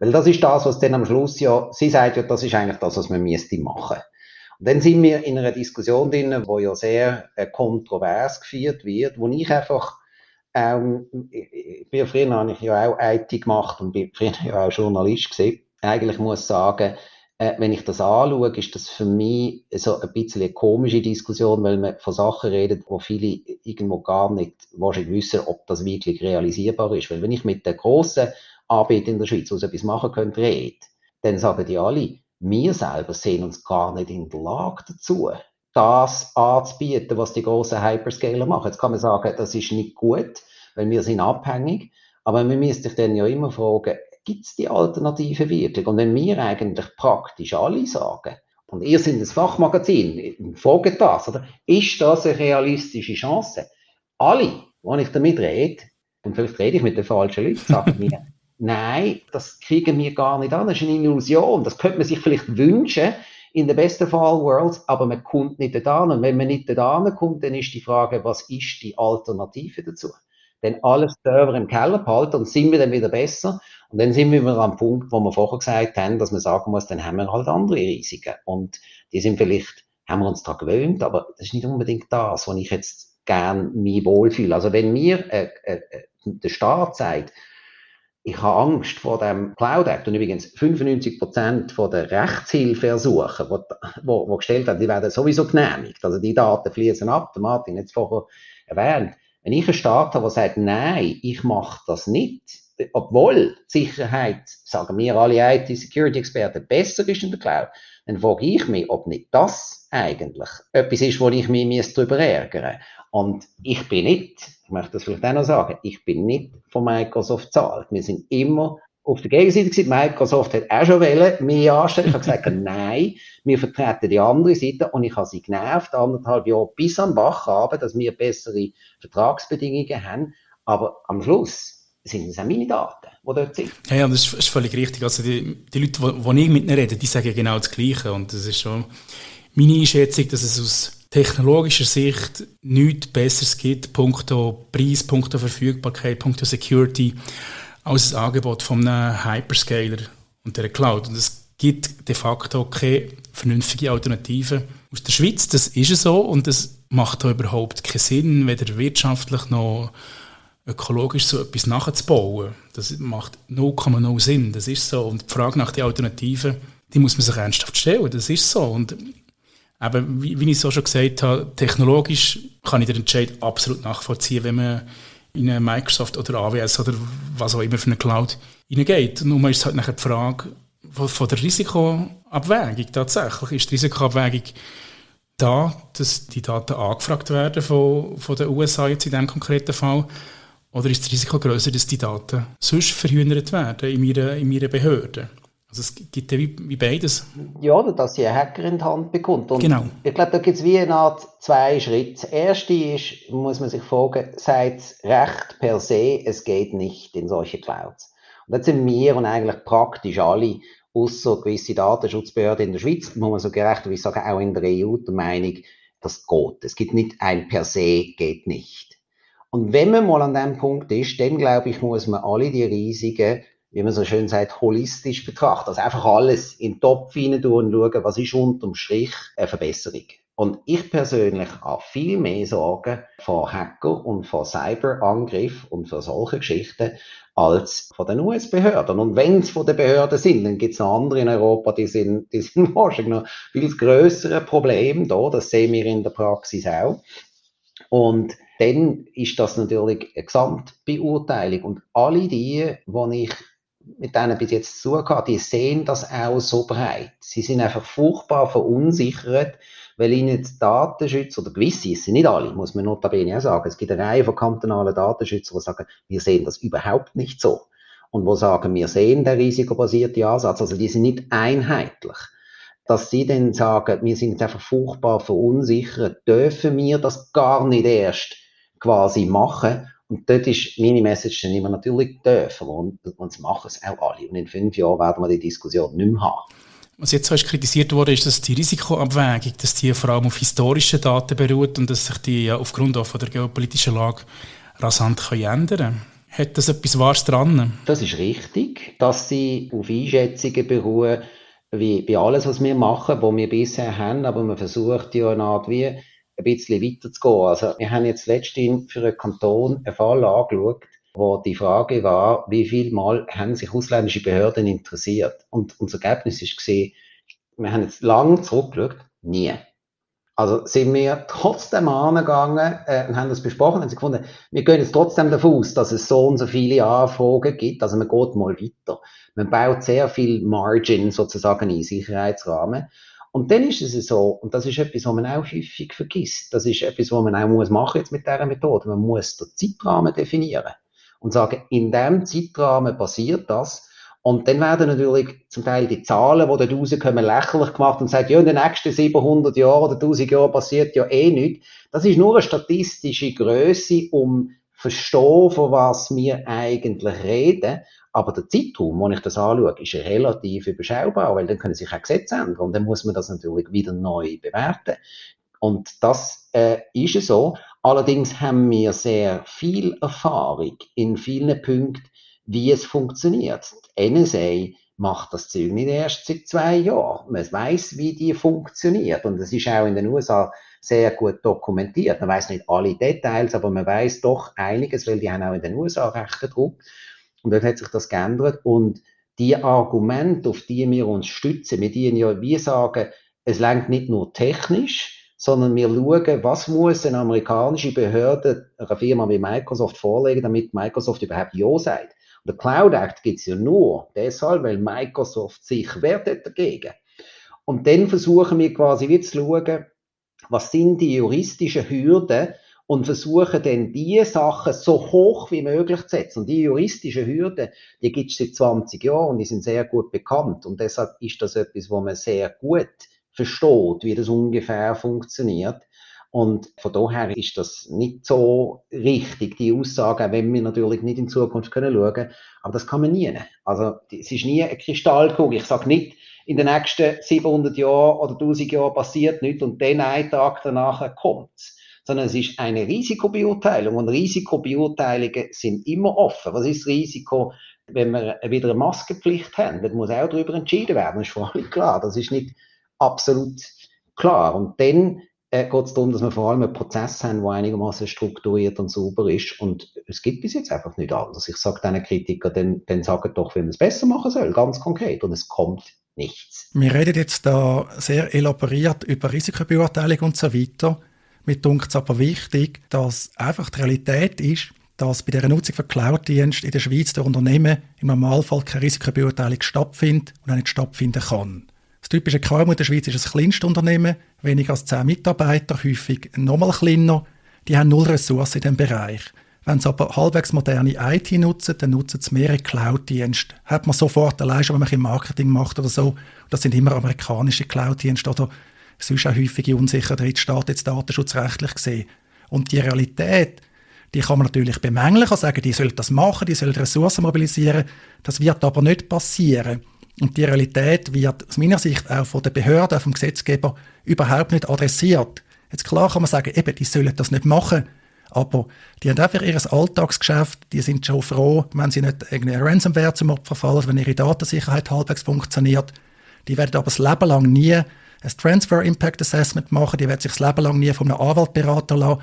Weil das ist das, was dann am Schluss ja, sie sagt ja, das ist eigentlich das, was man müsste machen. Und dann sind wir in einer Diskussion drin, wo ja sehr äh, kontrovers geführt wird, wo ich einfach, ähm, ich, ich, früher habe ich ja auch IT gemacht und bin früher ja auch Journalist gesehen, eigentlich muss sagen, äh, wenn ich das anschaue, ist das für mich so ein bisschen eine komische Diskussion, weil man von Sachen redet, wo viele irgendwo gar nicht wahrscheinlich wissen, ob das wirklich realisierbar ist. Weil wenn ich mit den grossen Anbietern in der Schweiz, die etwas machen können, rede, dann sagen die alle, wir selber sehen uns gar nicht in der Lage dazu, das anzubieten, was die grossen Hyperscaler machen. Jetzt kann man sagen, das ist nicht gut, weil wir sind abhängig. Aber man müsste sich dann ja immer fragen, gibt es die Alternative wirklich? Und wenn wir eigentlich praktisch alle sagen, und ihr seid ein Fachmagazin, fragt das, oder? Ist das eine realistische Chance? Alle, wenn ich damit rede, und vielleicht rede ich mit den falschen Leuten, sagen mir, [laughs] nein, das kriegen wir gar nicht an, das ist eine Illusion, das könnte man sich vielleicht wünschen, in der besten Fall Worlds, aber man kommt nicht da Und wenn man nicht da kommt, dann ist die Frage, was ist die Alternative dazu? Denn alles Server im Keller behalten und sind wir dann wieder besser? Und dann sind wir wieder am Punkt, wo wir vorher gesagt haben, dass man sagen muss, dann haben wir halt andere Risiken. Und die sind vielleicht, haben wir uns daran gewöhnt, aber das ist nicht unbedingt das, was ich jetzt gern mich wohlfühle. Also wenn mir äh, äh, der Staat sagt, ich habe Angst vor dem Cloud Act und übrigens 95 Prozent der Rechtshilfeersuchen, wo, wo gestellt werden, die werden sowieso genehmigt. Also die Daten fließen ab, der Martin hat es vorher erwähnt. Wenn ich einen Staat habe, der sagt, nein, ich mache das nicht, obwohl Sicherheit, sagen wir alle IT-Security-Experten, besser ist in der Cloud, dann frage ich mich, ob nicht das eigentlich etwas ist, wo ich mich darüber ärgere. Und ich bin nicht, ich möchte das vielleicht auch noch sagen, ich bin nicht von Microsoft zahlt. Wir sind immer auf der Gegenseite gewesen. Microsoft hat auch schon wollen, mich anstellen. Ich habe gesagt, [laughs] nein, wir vertreten die andere Seite und ich habe sie genervt, anderthalb Jahre bis am Bach haben, dass wir bessere Vertragsbedingungen haben. Aber am Schluss sind es auch meine Daten, die dort sind. Ja, ja das ist, völlig richtig. Also die, die Leute, die, ich mit ihnen rede, die sagen genau das Gleiche. Und das ist schon meine Einschätzung, dass es aus technologischer Sicht nichts Besseres gibt, punkto Preis, punkto Verfügbarkeit, punkto Security, als das Angebot von einem Hyperscaler und der Cloud. Und es gibt de facto keine vernünftige Alternative aus der Schweiz. Das ist so und das macht auch überhaupt keinen Sinn, weder wirtschaftlich noch ökologisch so etwas nachzubauen. Das macht 0,0 Sinn. Das ist so. Und die Frage nach den Alternativen, die muss man sich ernsthaft stellen. Das ist so. Und eben, wie, wie ich so schon gesagt habe, technologisch kann ich den Entscheid absolut nachvollziehen, wenn man in eine Microsoft oder AWS oder was auch immer für eine Cloud hineingeht. Nur ist es halt nachher die Frage von der Risikoabwägung tatsächlich. Ist die Risikoabwägung da, dass die Daten angefragt werden von, von den USA jetzt in diesem konkreten Fall? Oder ist das Risiko größer, dass die Daten sonst verhindert werden in meiner, in meiner Behörde? Also es gibt ja wie, wie beides. Ja, dass sie einen Hacker in die Hand bekommt. Und genau. Ich glaube, da gibt es wie eine Art zwei Schritte. Das erste ist, muss man sich fragen, sagt Recht per se, es geht nicht in solche Clouds. Und das sind wir und eigentlich praktisch alle, außer gewisse Datenschutzbehörden in der Schweiz, muss man so gerecht wie sagen, auch in der EU der Meinung, das geht. Es gibt nicht ein per se, geht nicht. Und wenn man mal an dem Punkt ist, dann glaube ich, muss man alle die Risiken wie man so schön sagt, holistisch betrachtet. Also einfach alles in den Topf hinein und schauen, was ist unterm Strich eine Verbesserung. Und ich persönlich habe viel mehr Sorgen vor Hacker und vor Cyberangriff und vor solchen Geschichten als von den US-Behörden. Und wenn es von den Behörden sind, dann gibt es andere in Europa, die sind, die sind [laughs] wahrscheinlich noch viel größere Problem da. Das sehen wir in der Praxis auch. Und dann ist das natürlich eine Gesamtbeurteilung. Und alle die, die ich mit denen bis jetzt zugehört, die sehen das auch so breit. Sie sind einfach furchtbar verunsichert, weil ihnen die Datenschützer, oder gewisse, sind nicht alle, muss man notabene auch sagen, es gibt eine Reihe von kantonalen Datenschützern, die sagen, wir sehen das überhaupt nicht so. Und wo sagen, wir sehen den risikobasierten Ansatz, also die sind nicht einheitlich. Dass sie dann sagen, wir sind einfach furchtbar verunsichert, dürfen wir das gar nicht erst quasi machen und dort ist meine Message dann immer natürlich dürfen und, und machen es auch alle. Und in fünf Jahren werden wir die Diskussion nicht mehr haben. Was jetzt hast kritisiert wurde, ist, dass die Risikoabwägung, dass die vor allem auf historischen Daten beruht und dass sich die ja aufgrund auch von der geopolitischen Lage rasant können ändern Hat das etwas Wahres dran? Das ist richtig, dass sie auf Einschätzungen beruhen, wie bei alles, was wir machen, was wir bisher haben, aber man versucht ja eine Art wie ein bisschen weiter zu gehen. Also wir haben jetzt letztens für einen Kanton einen Fall angeschaut, wo die Frage war, wie viel Mal haben sich ausländische Behörden interessiert? Und unser Ergebnis ist gesehen, wir haben jetzt lang zurückgeschaut, nie. Also sind wir trotzdem angegangen äh, und haben das besprochen und sie gefunden, wir gehen jetzt trotzdem davon aus, dass es so und so viele Anfragen gibt. Also man geht mal weiter. Man baut sehr viel Margin sozusagen in Sicherheitsrahmen. Und dann ist es so, und das ist etwas, was man auch häufig vergisst, das ist etwas, was man auch muss machen jetzt mit dieser Methode, man muss den Zeitrahmen definieren und sagen, in dem Zeitrahmen passiert das, und dann werden natürlich zum Teil die Zahlen, die dort rauskommen, lächerlich gemacht und sagen, ja, in den nächsten 700 Jahren oder 1000 Jahren passiert ja eh nichts. Das ist nur eine statistische Größe, um verstehen, von was wir eigentlich reden. Aber der Zeitraum, wo ich das anschaue, ist relativ überschaubar, weil dann können sich auch Gesetze ändern und dann muss man das natürlich wieder neu bewerten. Und das äh, ist so. Allerdings haben wir sehr viel Erfahrung in vielen Punkten, wie es funktioniert. Die NSA macht das Zeug nicht erst seit zwei Jahren. Man weiß, wie die funktioniert. Und das ist auch in den USA sehr gut dokumentiert. Man weiß nicht alle Details, aber man weiß doch einiges, weil die haben auch in den USA rechten Druck. Und dort hat sich das geändert. Und die Argumente, auf die wir uns stützen, wir dienen ja, wie sagen, es lenkt nicht nur technisch, sondern wir schauen, was muss eine amerikanische Behörde einer Firma wie Microsoft vorlegen, damit Microsoft überhaupt Ja sagt. Und der Cloud Act gibt es ja nur deshalb, weil Microsoft sich wehrt dagegen. Und dann versuchen wir quasi wie zu schauen, was sind die juristischen Hürden und versuchen dann die Sachen so hoch wie möglich zu setzen. Und die juristischen Hürden, die gibt es seit 20 Jahren und die sind sehr gut bekannt. Und deshalb ist das etwas, wo man sehr gut versteht, wie das ungefähr funktioniert. Und von daher ist das nicht so richtig, die Aussage, wenn wir natürlich nicht in Zukunft können schauen, aber das kann man nie. Also, es ist nie eine Kristallkugel. Ich sage nicht, in den nächsten 700 Jahren oder 1000 Jahren passiert nichts und dann einen Tag danach kommt's. Sondern es ist eine Risikobeurteilung und Risikobeurteilungen sind immer offen. Was ist das Risiko, wenn wir wieder eine Maskenpflicht haben? Das muss auch darüber entschieden werden, das ist allem klar. Das ist nicht absolut klar. Und dann äh, geht es darum, dass wir vor allem einen Prozess haben, der einigermaßen strukturiert und sauber ist. Und es gibt bis jetzt einfach nicht anders. Ich sage diesen Kritikern, dann, dann sagen doch, wie man es besser machen soll, ganz konkret. Und es kommt nichts. Wir reden jetzt da sehr elaboriert über Risikobeurteilung und so weiter. Mir dunkt es aber wichtig, dass einfach die Realität ist, dass bei der Nutzung von Cloud-Diensten in der Schweiz der Unternehmen im Normalfall keine Risikobeurteilung stattfindet und auch nicht stattfinden kann. Typische KMU in der Schweiz ist ein Kleinstunternehmen, weniger als 10 Mitarbeiter, häufig nochmal kleiner. Die haben null Ressourcen in diesem Bereich. Wenn sie aber halbwegs moderne IT nutzen, dann nutzen sie mehrere Cloud-Dienste. Hat man sofort allein schon, wenn man im Marketing macht oder so. Das sind immer amerikanische Cloud-Dienste oder sonst auch häufige unsicher Drittstaaten, jetzt datenschutzrechtlich gesehen. Und die Realität, die kann man natürlich bemängeln, kann sagen, die sollen das machen, die sollen Ressourcen mobilisieren. Das wird aber nicht passieren. Und die Realität wird aus meiner Sicht auch von den Behörden, vom Gesetzgeber überhaupt nicht adressiert. Jetzt klar kann man sagen, eben, die sollen das nicht machen. Aber die haben einfach ihr Alltagsgeschäft, die sind schon froh, wenn sie nicht irgendeine Ransomware zum Opfer fallen, wenn ihre Datensicherheit halbwegs funktioniert. Die werden aber das Leben lang nie ein Transfer Impact Assessment machen, die werden sich das Leben lang nie von einem Anwalt beraten lassen,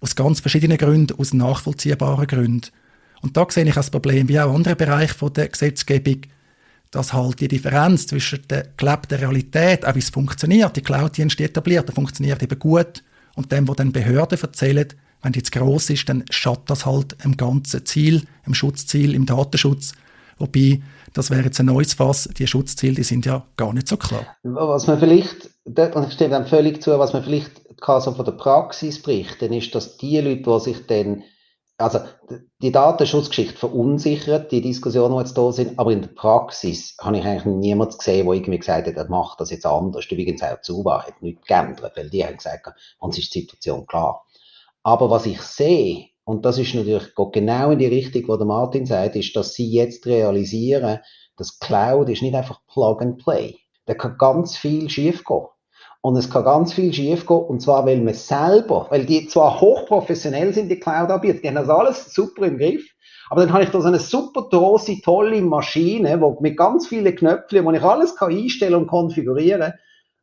aus ganz verschiedenen Gründen, aus nachvollziehbaren Gründen. Und da sehe ich das Problem, wie auch andere Bereiche der Gesetzgebung, dass halt die Differenz zwischen der gelebten Realität, auch wie es funktioniert, die Cloud-Dienste etabliert, der funktioniert eben gut, und dem, was dann Behörden erzählen, wenn die zu gross ist, dann schadet das halt im ganzen Ziel, im Schutzziel, im Datenschutz. Wobei, das wäre jetzt ein neues Fass, die Schutzziele, die sind ja gar nicht so klar. Was man vielleicht, und ich stimme dann völlig zu, was man vielleicht kann so von der Praxis berichten, ist, dass die Leute, die sich dann also die Datenschutzgeschichte verunsichert, die Diskussionen, die jetzt da sind, aber in der Praxis habe ich eigentlich niemanden gesehen, der irgendwie gesagt hat, er macht das jetzt anders. Übrigens auch Zuba hat nichts geändert, weil die haben gesagt, uns ist die Situation klar. Aber was ich sehe, und das ist natürlich genau in die Richtung, wo der Martin sagt, ist, dass sie jetzt realisieren, dass Cloud ist nicht einfach Plug and Play. Da kann ganz viel schiefgehen. Und es kann ganz viel schiefgehen, und zwar, weil man selber, weil die zwar hochprofessionell sind, die Cloud-Anbieter, die haben das alles super im Griff, aber dann habe ich da so eine super große, tolle Maschine, wo mit ganz vielen Knöpfen, wo ich alles kann einstellen und konfigurieren.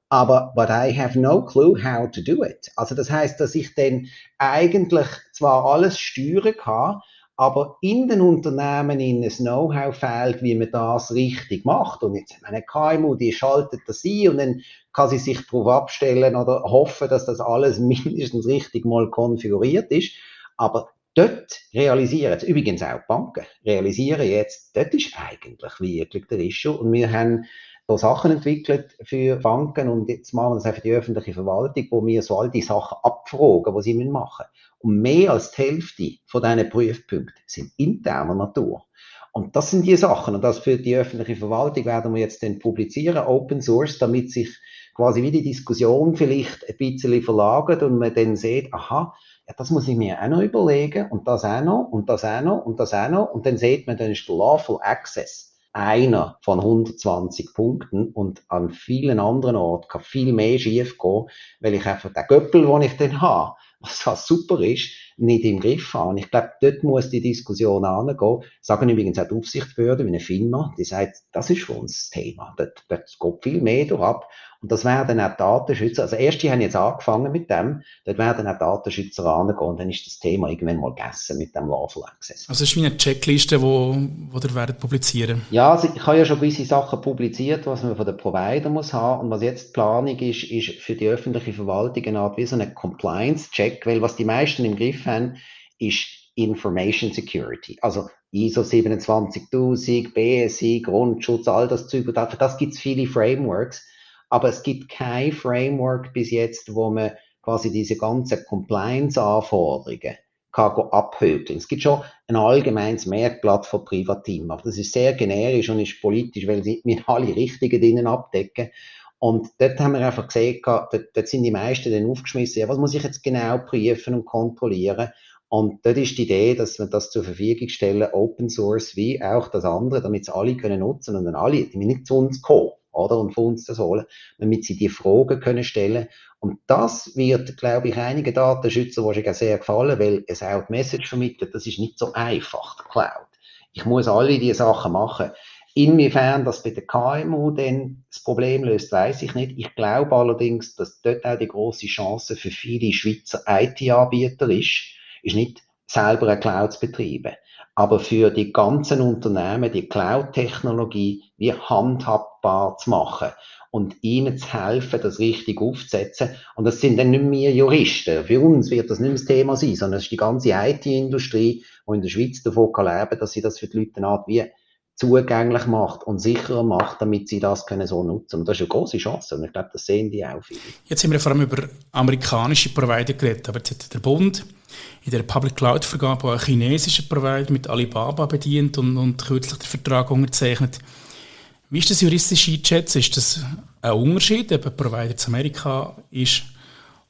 Aber but I have no clue how to do it. Also das heißt, dass ich dann eigentlich zwar alles steuern kann, aber in den Unternehmen in ein Know-how fehlt, wie man das richtig macht. Und jetzt eine KMU, die schaltet das ein und dann kann sie sich darauf abstellen oder hoffen, dass das alles [laughs] mindestens richtig mal konfiguriert ist. Aber dort realisieren, übrigens auch Banken, realisieren jetzt, dort ist eigentlich wirklich der Issue. Und wir haben so Sachen entwickelt für Banken und jetzt machen wir das auch für die öffentliche Verwaltung, wo wir so all die Sachen abfragen, was sie machen Und mehr als die Hälfte von diesen Prüfpunkten sind interner Natur. Und das sind die Sachen. Und das für die öffentliche Verwaltung werden wir jetzt dann publizieren, Open Source, damit sich quasi wie die Diskussion vielleicht ein bisschen verlagert und man dann sieht, aha, ja, das muss ich mir auch noch überlegen und das auch noch und das auch noch und das auch noch. Und dann sieht man, dann ist der Lawful Access einer von 120 Punkten und an vielen anderen Orten kann viel mehr schief gehen, weil ich einfach den Göppel, den ich dann habe, was halt super ist, nicht im Griff habe. Ich glaube, dort muss die Diskussion angehen. Sagen übrigens auch die Aufsichtsbehörde wie eine FINMA, die sagt, das ist für uns das Thema. Dort, dort geht viel mehr durch ab. Und das werden auch Datenschützer, also erst die haben jetzt angefangen mit dem, dort werden auch Datenschützer angehen und dann ist das Thema irgendwann mal gegessen mit dem Lawful Access. Also es ist wie eine Checkliste, wo, wo ihr werdet publizieren? Ja, also ich habe ja schon gewisse Sachen publiziert, was man von den Provider muss haben und was jetzt die Planung ist, ist für die öffentliche Verwaltung eine Art wie so eine Compliance-Check, weil was die meisten im Griff haben, ist Information Security. Also ISO 27000, BSI, Grundschutz, all das Zeug. Für das gibt es viele Frameworks aber es gibt kein Framework bis jetzt, wo man quasi diese ganzen Compliance-Anforderungen kann abhökeln. Es gibt schon ein allgemeines Merkblatt von Privatteam, aber das ist sehr generisch und ist politisch, weil sie mit alle Richtigen drinnen abdecken. Und dort haben wir einfach gesehen, dort, dort sind die meisten dann aufgeschmissen, ja, was muss ich jetzt genau prüfen und kontrollieren? Und dort ist die Idee, dass wir das zur Verfügung stellen, Open Source wie auch das andere, damit es alle können nutzen und dann alle, die nicht zu uns kommen, oder, und von uns das holen, damit sie die Fragen können stellen. Und das wird, glaube ich, einigen Datenschützern wahrscheinlich auch sehr gefallen, weil es auch die Message vermittelt, das ist nicht so einfach, die Cloud. Ich muss alle diese Sachen machen. Inwiefern das bei der KMU denn das Problem löst, weiß ich nicht. Ich glaube allerdings, dass dort auch die große Chance für viele Schweizer IT-Anbieter ist, ist nicht selber eine Cloud zu betreiben. Aber für die ganzen Unternehmen die Cloud-Technologie wie handhabbar zu machen und ihnen zu helfen, das richtig aufzusetzen. Und das sind dann nicht mehr Juristen. Für uns wird das nicht mehr das Thema sein, sondern es ist die ganze IT-Industrie, die in der Schweiz davon kann leben dass sie das für die Leute eine wie zugänglich macht und sicherer macht, damit sie das können so nutzen. Und das ist eine große Chance und ich glaube, das sehen die auch viele. Jetzt haben wir vor allem über amerikanische Provider geredet, aber jetzt hat der Bund in der Public Cloud Vergabe auch einen chinesischen Provider mit Alibaba bedient und, und kürzlich den Vertrag unterzeichnet. Wie ist das juristisch einzuschätzen? Ist das ein Unterschied, ob ein Provider in Amerika ist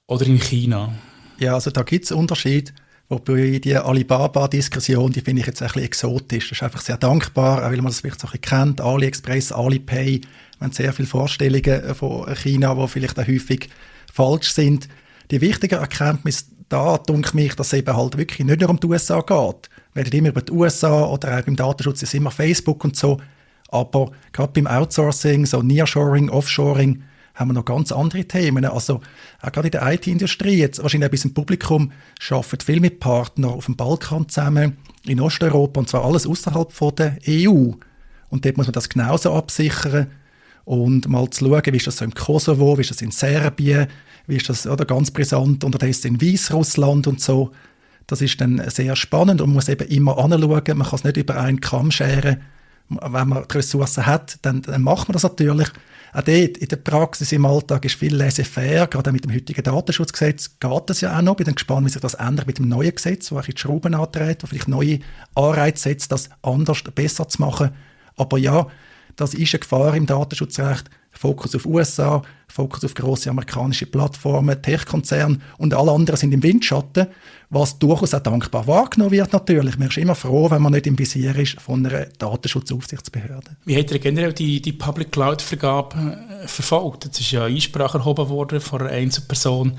oder in China? Ja, also da gibt es einen Unterschied. Wobei die Alibaba-Diskussion, die finde ich jetzt ein bisschen exotisch. Das ist einfach sehr dankbar, auch weil man das vielleicht so ein bisschen kennt. AliExpress, Alipay, haben sehr viele Vorstellungen von China, die vielleicht auch häufig falsch sind. Die wichtige Erkenntnis da, denke mich, dass es eben halt wirklich nicht nur um die USA geht. Wir reden immer über die USA oder auch beim Datenschutz ist immer Facebook und so. Aber gerade beim Outsourcing, so Nearshoring, Offshoring, haben wir noch ganz andere Themen. Also auch gerade in der IT-Industrie, jetzt wahrscheinlich auch bis im Publikum, arbeiten viel mit Partnern auf dem Balkan zusammen, in Osteuropa und zwar alles außerhalb der EU. Und dort muss man das genauso absichern und mal zu schauen, wie ist das so im Kosovo, wie ist das in Serbien, wie ist das oder ganz brisant unterdessen in Weißrussland und so. Das ist dann sehr spannend und man muss eben immer anschauen. Man kann es nicht über einen Kamm scheren. Wenn man die Ressourcen hat, dann, dann macht man das natürlich. Auch dort, in der Praxis, im Alltag ist viel laissez-faire, gerade mit dem heutigen Datenschutzgesetz geht das ja auch noch. Ich bin gespannt, wie sich das ändert mit dem neuen Gesetz, wo die Schrauben antreibt, wo vielleicht neue Anreize setzt, das anders, besser zu machen. Aber ja, das ist eine Gefahr im Datenschutzrecht. Fokus auf USA, Fokus auf große amerikanische Plattformen, Tech-Konzerne und alle anderen sind im Windschatten, was durchaus auch dankbar wahrgenommen wird natürlich. Man ist immer froh, wenn man nicht im Visier ist von einer Datenschutzaufsichtsbehörde. Wie hat ihr generell die, die Public Cloud-Vergabe äh, verfolgt? Jetzt ist ja Einsprache erhoben worden von einer Einzelperson.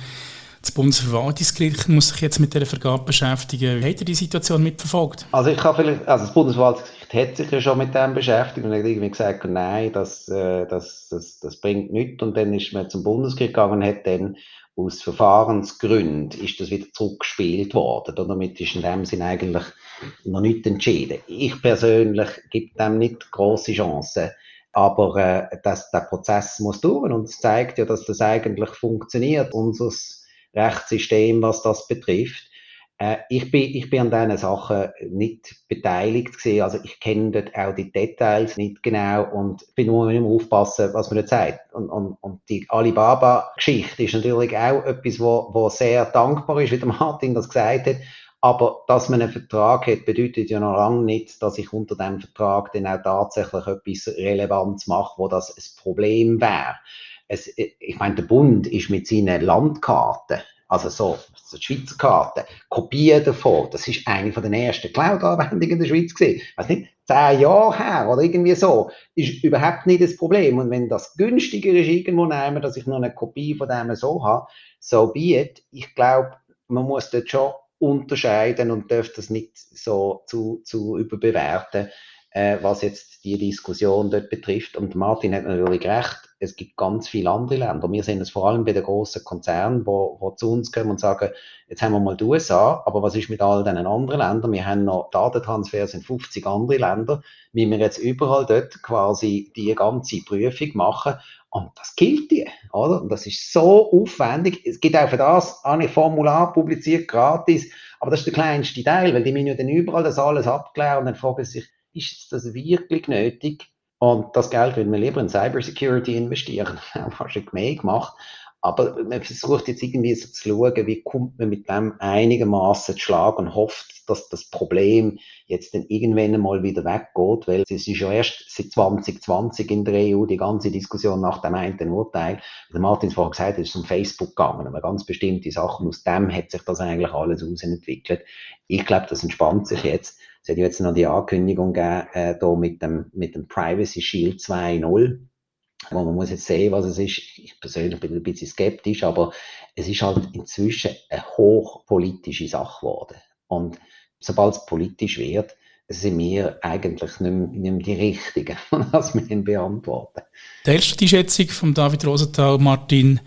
Das Bundesverwaltungsgericht muss sich jetzt mit dieser Vergabe beschäftigen. Wie habt ihr die Situation mitverfolgt? Also ich habe vielleicht, also das Bundesverwaltungsgericht hat sich ja schon mit dem beschäftigt und hat irgendwie gesagt, nein, das, äh, das, das, das bringt nichts. Und dann ist man zum Bundesgericht gegangen und hat dann aus Verfahrensgründen ist das wieder zurückgespielt worden. Damit ist in dem Sinn eigentlich noch nicht entschieden. Ich persönlich gebe dem nicht große Chancen. Aber äh, das, der Prozess muss durch und es zeigt ja, dass das eigentlich funktioniert. Unseres Rechtssystem, was das betrifft. Äh, ich, bin, ich bin an diesen Sachen nicht beteiligt gewesen. Also ich kenne dort auch die Details nicht genau und bin nur immer aufpassen, was man dort sagt. Und, und, und die Alibaba-Geschichte ist natürlich auch etwas, wo, wo sehr dankbar ist, wie der [laughs] Martin das gesagt hat. Aber dass man einen Vertrag hat, bedeutet ja noch lange nicht, dass ich unter dem Vertrag dann auch tatsächlich etwas Relevantes mache, wo das ein Problem wäre es, ich meine, der Bund ist mit seinen Landkarten, also so, die Schweizer Karte, Kopien davon, das ist eine von den ersten Cloud-Anwendungen in der Schweiz gewesen. Weiß nicht, zehn Jahre her oder irgendwie so, ist überhaupt nicht das Problem. Und wenn das günstiger ist irgendwo nehmen, dass ich noch eine Kopie von dem so habe, so be. Ich glaube, man muss dort schon unterscheiden und darf das nicht so zu, zu überbewerten, äh, was jetzt die Diskussion dort betrifft. Und Martin hat natürlich recht es gibt ganz viele andere Länder. Wir sehen es vor allem bei den großen Konzernen, wo, wo zu uns kommen und sagen, jetzt haben wir mal die USA, aber was ist mit all den anderen Ländern? Wir haben noch Datentransfers in 50 andere Länder. Wie wir jetzt überall dort quasi die ganze Prüfung machen. Und das gilt die, oder? Und das ist so aufwendig. Es gibt auch für das ein Formular publiziert, gratis. Aber das ist der kleinste Teil, weil die müssen ja dann überall das alles abklären und dann fragen sie sich, ist das wirklich nötig? Und das Geld will man lieber in Cybersecurity investieren. [laughs] Wir schon mehr gemacht. Aber man versucht jetzt irgendwie so zu schauen, wie kommt man mit dem einigermaßen zu Schlag und hofft, dass das Problem jetzt dann irgendwann einmal wieder weggeht, weil es ist ja erst seit 2020 in der EU die ganze Diskussion nach dem einen Urteil. Der Martin vorhin gesagt es ist um Facebook gegangen, aber ganz bestimmte Sachen. Aus dem hat sich das eigentlich alles ausentwickelt. Ich glaube, das entspannt sich jetzt. Es hat jetzt noch die Ankündigung gegeben, äh, da mit dem, mit dem Privacy Shield 2.0 wo man muss jetzt sehen, was es ist. Ich persönlich bin ein bisschen skeptisch, aber es ist halt inzwischen eine hochpolitische Sache geworden. Und sobald es politisch wird, sind wir eigentlich nicht mehr, nicht mehr die Richtigen, [laughs] wir ihn beantworten. Teilst du die Schätzung von David Rosenthal, Martin,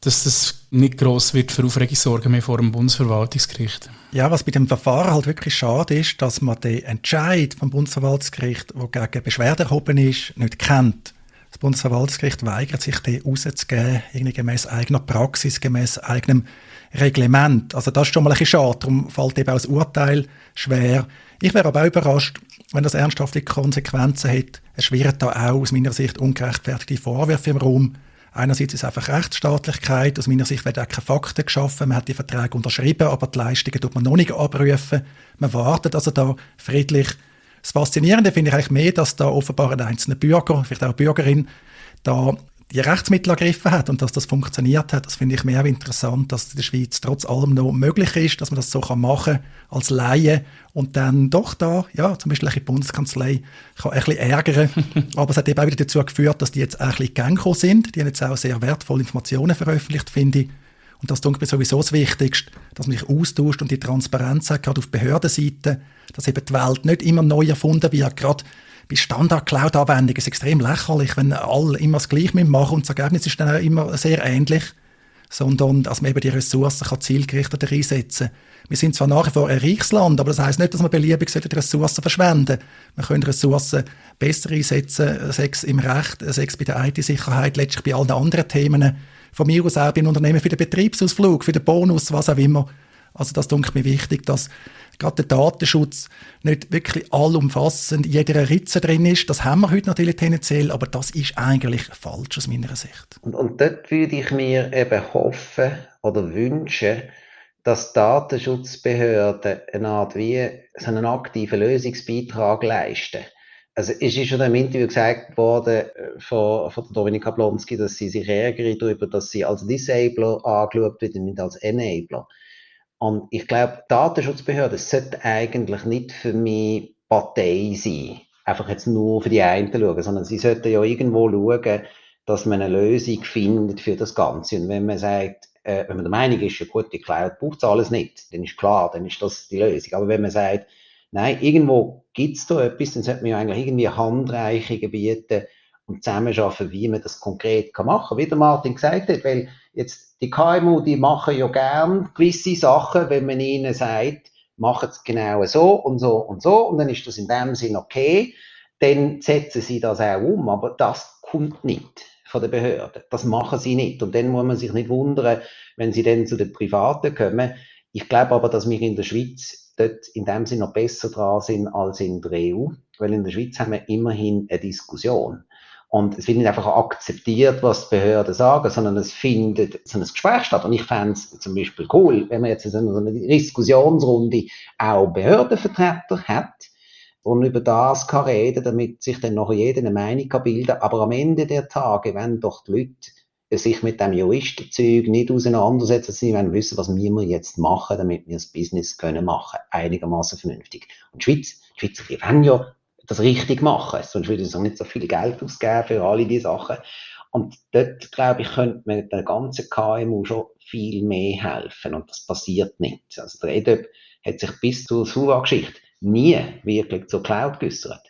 dass das nicht gross wird für Aufregung sorgen mehr vor dem Bundesverwaltungsgericht? Ja, was bei dem Verfahren halt wirklich schade ist, dass man den Entscheid vom Bundesverwaltungsgericht, der gegen Beschwerde erhoben ist, nicht kennt. Das Bundesverwaltungsgericht weigert sich, den rauszugeben, irgendwie gemäß eigener Praxis, gemäß eigenem Reglement. Also das ist schon mal ein bisschen schade, darum fällt eben auch das Urteil schwer. Ich wäre aber auch überrascht, wenn das ernsthafte Konsequenzen hat. Es schwirren da auch aus meiner Sicht ungerechtfertigte Vorwürfe im Raum. Einerseits ist es einfach Rechtsstaatlichkeit, aus meiner Sicht werden auch keine Fakten geschaffen, man hat die Verträge unterschrieben, aber die Leistungen tut man noch nicht abrufen. Man wartet also da friedlich. Das Faszinierende finde ich eigentlich mehr, dass da offenbar ein einzelner Bürger, vielleicht auch Bürgerin, da die Rechtsmittel ergriffen hat und dass das funktioniert hat, das finde ich mehr interessant, dass in der Schweiz trotz allem noch möglich ist, dass man das so kann machen als Laie und dann doch da, ja, zum Beispiel die Bundeskanzlei kann ein bisschen ärgern, [laughs] aber es hat eben auch wieder dazu geführt, dass die jetzt ein bisschen gegangen sind, die haben jetzt auch sehr wertvolle Informationen veröffentlicht, finde ich, und das ich sowieso das Wichtigste, dass man sich austauscht und die Transparenz hat, gerade auf Behördenseite, dass eben die Welt nicht immer neu erfunden wird. Gerade bei Standard-Cloud-Anwendungen ist es extrem lächerlich, wenn alle immer das Gleiche machen und das Ergebnis ist dann auch immer sehr ähnlich, sondern dass man eben die Ressourcen kann zielgerichteter einsetzen kann. Wir sind zwar nach wie vor ein reiches Land, aber das heißt nicht, dass man beliebig die Ressourcen verschwenden Wir können Ressourcen besser einsetzen, sechs im Recht, sechs bei der IT-Sicherheit, letztlich bei allen anderen Themen von mir aus auch bei Unternehmen für den Betriebsausflug, für den Bonus, was auch immer. Also das denke ich mir wichtig, dass gerade der Datenschutz nicht wirklich allumfassend in jeder Ritze drin ist. Das haben wir heute natürlich tendenziell, aber das ist eigentlich falsch aus meiner Sicht. Und, und dort würde ich mir eben hoffen oder wünschen, dass Datenschutzbehörden eine Art wie so einen aktiven Lösungsbeitrag leisten. Also es ist schon im Interview gesagt worden äh, von, von Dominika Blonski, dass sie sich ärgere darüber, dass sie als Disabler angeschaut wird und nicht als Enabler. Und ich glaube, Datenschutzbehörden sollten eigentlich nicht für mich Partei sein. Einfach jetzt nur für die einen schauen, sondern sie sollten ja irgendwo schauen, dass man eine Lösung findet für das Ganze. Und wenn man sagt, äh, wenn man der Meinung ist, ja gut, die Cloud braucht es alles nicht, dann ist klar, dann ist das die Lösung. Aber wenn man sagt, Nein, irgendwo gibt es da etwas, dann sollte man ja eigentlich irgendwie Handreichungen bieten und zusammenarbeiten, wie man das konkret kann machen kann. Wie der Martin gesagt hat, weil jetzt die KMU, die machen ja gern gewisse Sachen, wenn man ihnen sagt, machen es genau so und so und so und dann ist das in dem Sinn okay, dann setzen sie das auch um, aber das kommt nicht von der Behörde. Das machen sie nicht. Und dann muss man sich nicht wundern, wenn sie dann zu den Privaten kommen. Ich glaube aber, dass wir in der Schweiz dort in dem Sinne noch besser dran sind als in der EU, weil in der Schweiz haben wir immerhin eine Diskussion. Und es wird nicht einfach akzeptiert, was die Behörden sagen, sondern es findet so ein Gespräch statt. Und ich fände es zum Beispiel cool, wenn man jetzt in so einer Diskussionsrunde auch Behördenvertreter hat und über das kann reden, damit sich dann noch jeder eine Meinung kann bilden. Aber am Ende der Tage, wenn doch die Leute sich mit dem Juristenzeug nicht auseinandersetzen, sie wollen wissen, was wir jetzt machen, damit wir das Business können machen, einigermaßen vernünftig. Und die Schweiz, die Schweizer, wollen ja das richtig machen, sonst würde es auch nicht so viel Geld ausgeben für alle diese Sachen. Und dort, glaube ich, könnte man der ganzen KMU schon viel mehr helfen. Und das passiert nicht. Also der EDOP hat sich bis zur SUVA-Geschichte nie wirklich zur Cloud geäußert.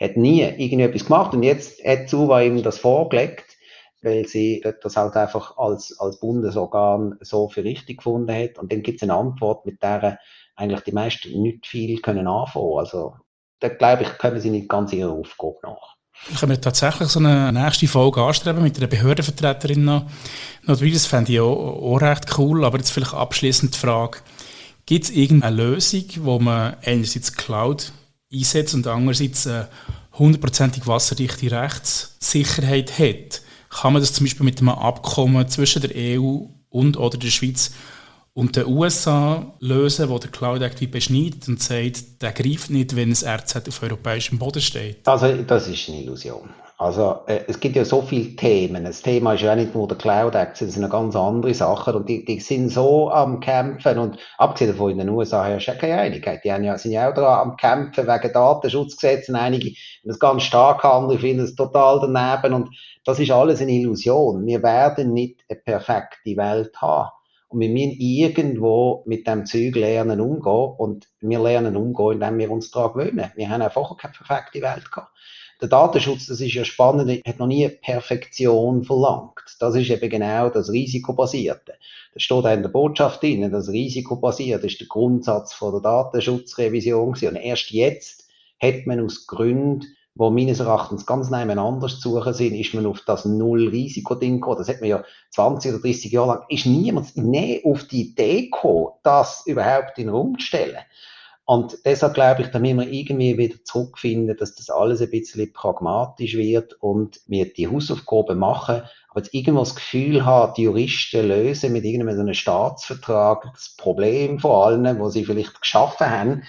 Hat nie irgendetwas gemacht. Und jetzt hat SUVA ihm das vorgelegt weil sie das halt einfach als, als Bundesorgan so für richtig gefunden hat. Und dann gibt es eine Antwort, mit der eigentlich die meisten nicht viel können anfangen. Also da glaube ich, können sie nicht ganz ihrer Aufgabe nach. Können wir tatsächlich so eine nächste Folge anstreben mit einer Behördenvertreterin noch? Das fände ich auch, auch recht cool, aber jetzt vielleicht abschließend die Frage, gibt es irgendeine Lösung, wo man einerseits Cloud einsetzt und andererseits eine hundertprozentig wasserdichte Rechtssicherheit hat? kann man das zum Beispiel mit einem Abkommen zwischen der EU und oder der Schweiz und den USA lösen, wo der Cloud Act wie beschneidet und sagt, der greift nicht, wenn das RZ auf europäischem Boden steht? Also das ist eine Illusion. Also äh, es gibt ja so viele Themen. Das Thema ist ja nicht nur der Cloud Act, es sind eine ganz andere Sachen und die, die sind so am Kämpfen und abgesehen davon in den USA herrscht ja keine Einigkeit. Die ja, sind ja auch daran am Kämpfen wegen Datenschutzgesetzen. Einige das ganz stark, andere finden es total daneben und das ist alles eine Illusion. Wir werden nicht eine perfekte Welt haben. Und wir müssen irgendwo mit dem Zeug lernen umgehen. Und wir lernen umgehen, indem wir uns daran gewöhnen. Wir haben einfach keine perfekte Welt gehabt. Der Datenschutz, das ist ja spannend, hat noch nie Perfektion verlangt. Das ist eben genau das Risikobasierte. Das steht auch in der Botschaft drin. Das Risikobasierte ist der Grundsatz von der Datenschutzrevision. Und erst jetzt hat man aus Gründen wo meines Erachtens ganz nebeneinander zu suchen sind, ist man auf das Null-Risiko-Ding gekommen. Das hat man ja 20 oder 30 Jahre lang, ist niemand näher auf die Idee gekommen, das überhaupt in den Raum zu stellen. Und deshalb glaube ich, da müssen wir irgendwie wieder zurückfinden, dass das alles ein bisschen pragmatisch wird und wir die Hausaufgaben machen, aber jetzt irgendwo das Gefühl haben, die Juristen lösen mit irgendeinem Staatsvertrag das Problem von allen, was sie vielleicht geschaffen haben,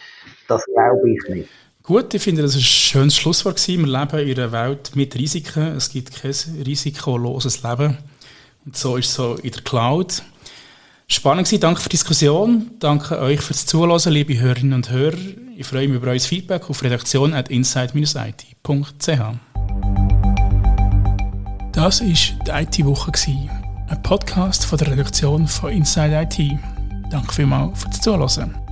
das glaube ich nicht. Gut, ich finde, das war ein schönes Schlusswort. Wir leben in einer Welt mit Risiken. Es gibt kein risikoloses Leben. Und so ist es so in der Cloud. Spannend war, danke für die Diskussion. Danke euch fürs Zuhören, liebe Hörerinnen und Hörer. Ich freue mich über euer Feedback auf redaktion at inside-it.ch. Das war die IT-Woche, ein Podcast von der Redaktion von Inside IT. Danke vielmals fürs Zuhören.